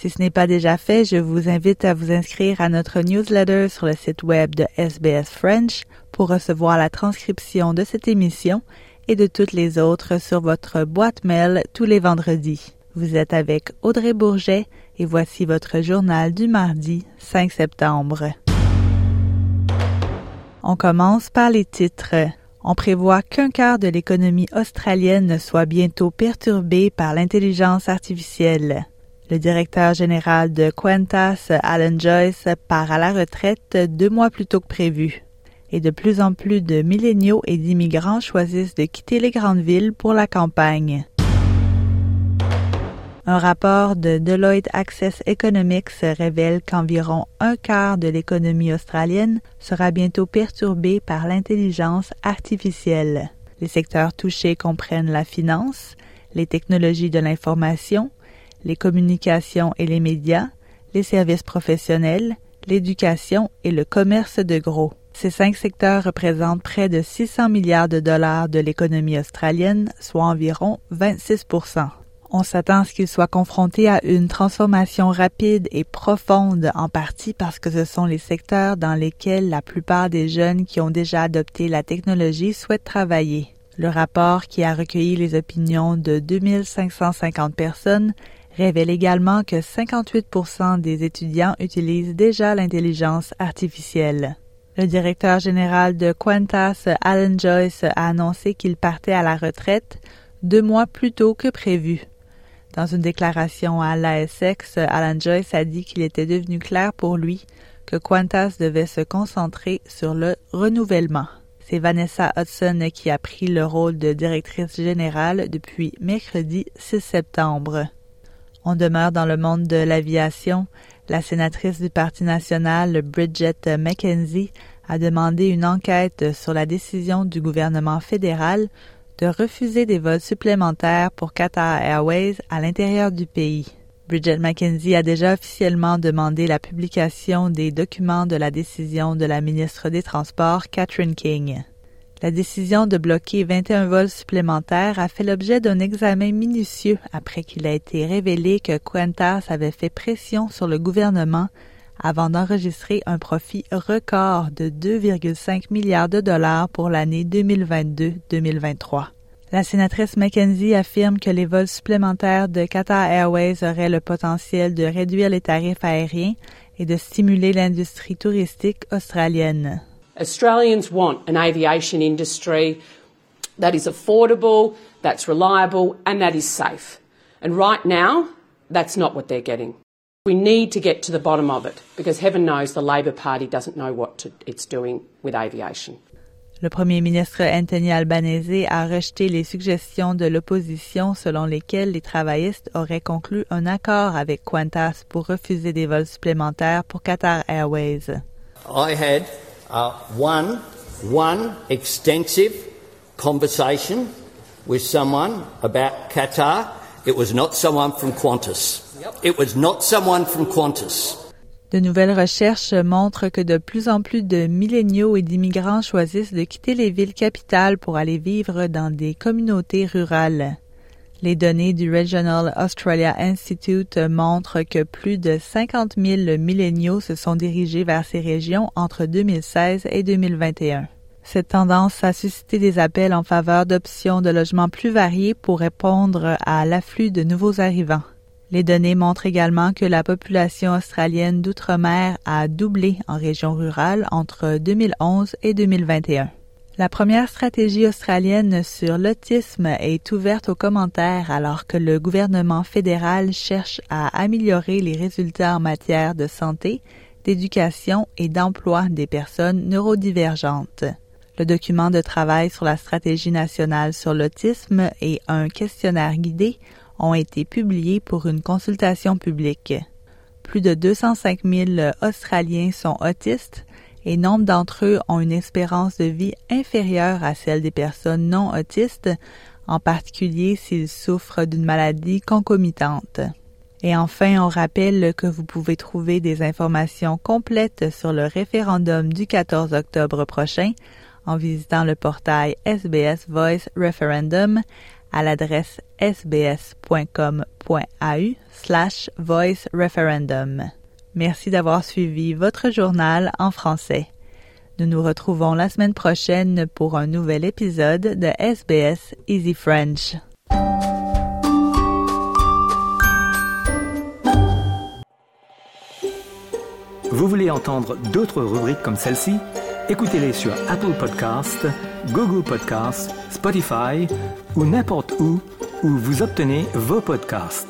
Si ce n'est pas déjà fait, je vous invite à vous inscrire à notre newsletter sur le site web de SBS French pour recevoir la transcription de cette émission et de toutes les autres sur votre boîte mail tous les vendredis. Vous êtes avec Audrey Bourget et voici votre journal du mardi 5 septembre. On commence par les titres. On prévoit qu'un quart de l'économie australienne soit bientôt perturbée par l'intelligence artificielle. Le directeur général de Qantas, Alan Joyce, part à la retraite deux mois plus tôt que prévu. Et de plus en plus de milléniaux et d'immigrants choisissent de quitter les grandes villes pour la campagne. Un rapport de Deloitte Access Economics révèle qu'environ un quart de l'économie australienne sera bientôt perturbée par l'intelligence artificielle. Les secteurs touchés comprennent la finance, les technologies de l'information, les communications et les médias, les services professionnels, l'éducation et le commerce de gros. Ces cinq secteurs représentent près de 600 milliards de dollars de l'économie australienne, soit environ 26% On s'attend à ce qu'ils soient confrontés à une transformation rapide et profonde, en partie parce que ce sont les secteurs dans lesquels la plupart des jeunes qui ont déjà adopté la technologie souhaitent travailler. Le rapport, qui a recueilli les opinions de 2550 personnes, révèle également que 58% des étudiants utilisent déjà l'intelligence artificielle. Le directeur général de Qantas, Alan Joyce, a annoncé qu'il partait à la retraite deux mois plus tôt que prévu. Dans une déclaration à l'ASX, Alan Joyce a dit qu'il était devenu clair pour lui que Qantas devait se concentrer sur le renouvellement. C'est Vanessa Hudson qui a pris le rôle de directrice générale depuis mercredi 6 septembre. On demeure dans le monde de l'aviation. La sénatrice du Parti national, Bridget McKenzie, a demandé une enquête sur la décision du gouvernement fédéral de refuser des vols supplémentaires pour Qatar Airways à l'intérieur du pays. Bridget McKenzie a déjà officiellement demandé la publication des documents de la décision de la ministre des Transports, Catherine King. La décision de bloquer 21 vols supplémentaires a fait l'objet d'un examen minutieux après qu'il a été révélé que Qantas avait fait pression sur le gouvernement avant d'enregistrer un profit record de 2,5 milliards de dollars pour l'année 2022-2023. La sénatrice McKenzie affirme que les vols supplémentaires de Qatar Airways auraient le potentiel de réduire les tarifs aériens et de stimuler l'industrie touristique australienne. Australians want an aviation industry that is affordable, that's reliable, and that is safe. And right now, that's not what they're getting. We need to get to the bottom of it because heaven knows the Labor Party doesn't know what to, it's doing with aviation. Le premier ministre Anthony Albanese a rejeté les suggestions de l'opposition selon lesquelles les travaillistes auraient conclu un accord avec Qantas pour refuser des vols supplémentaires pour Qatar Airways. I had uh, one, one extensive conversation with someone about Qatar. It was not someone from Qantas. It was not someone from Qantas. De nouvelles recherches montrent que de plus en plus de milléniaux et d'immigrants choisissent de quitter les villes capitales pour aller vivre dans des communautés rurales. Les données du Regional Australia Institute montrent que plus de 50 000 milléniaux se sont dirigés vers ces régions entre 2016 et 2021. Cette tendance a suscité des appels en faveur d'options de logements plus variés pour répondre à l'afflux de nouveaux arrivants. Les données montrent également que la population australienne d'outre-mer a doublé en région rurale entre 2011 et 2021. La première stratégie australienne sur l'autisme est ouverte aux commentaires alors que le gouvernement fédéral cherche à améliorer les résultats en matière de santé, d'éducation et d'emploi des personnes neurodivergentes. Le document de travail sur la stratégie nationale sur l'autisme et un questionnaire guidé ont été publiés pour une consultation publique. Plus de 205 000 Australiens sont autistes et nombre d'entre eux ont une espérance de vie inférieure à celle des personnes non autistes, en particulier s'ils souffrent d'une maladie concomitante. Et enfin, on rappelle que vous pouvez trouver des informations complètes sur le référendum du 14 octobre prochain en visitant le portail SBS Voice Referendum à l'adresse sbs.com.au slash voice referendum. Merci d'avoir suivi votre journal en français. Nous nous retrouvons la semaine prochaine pour un nouvel épisode de SBS Easy French. Vous voulez entendre d'autres rubriques comme celle-ci? Écoutez-les sur Apple Podcasts, Google Podcasts, Spotify ou n'importe où où vous obtenez vos podcasts.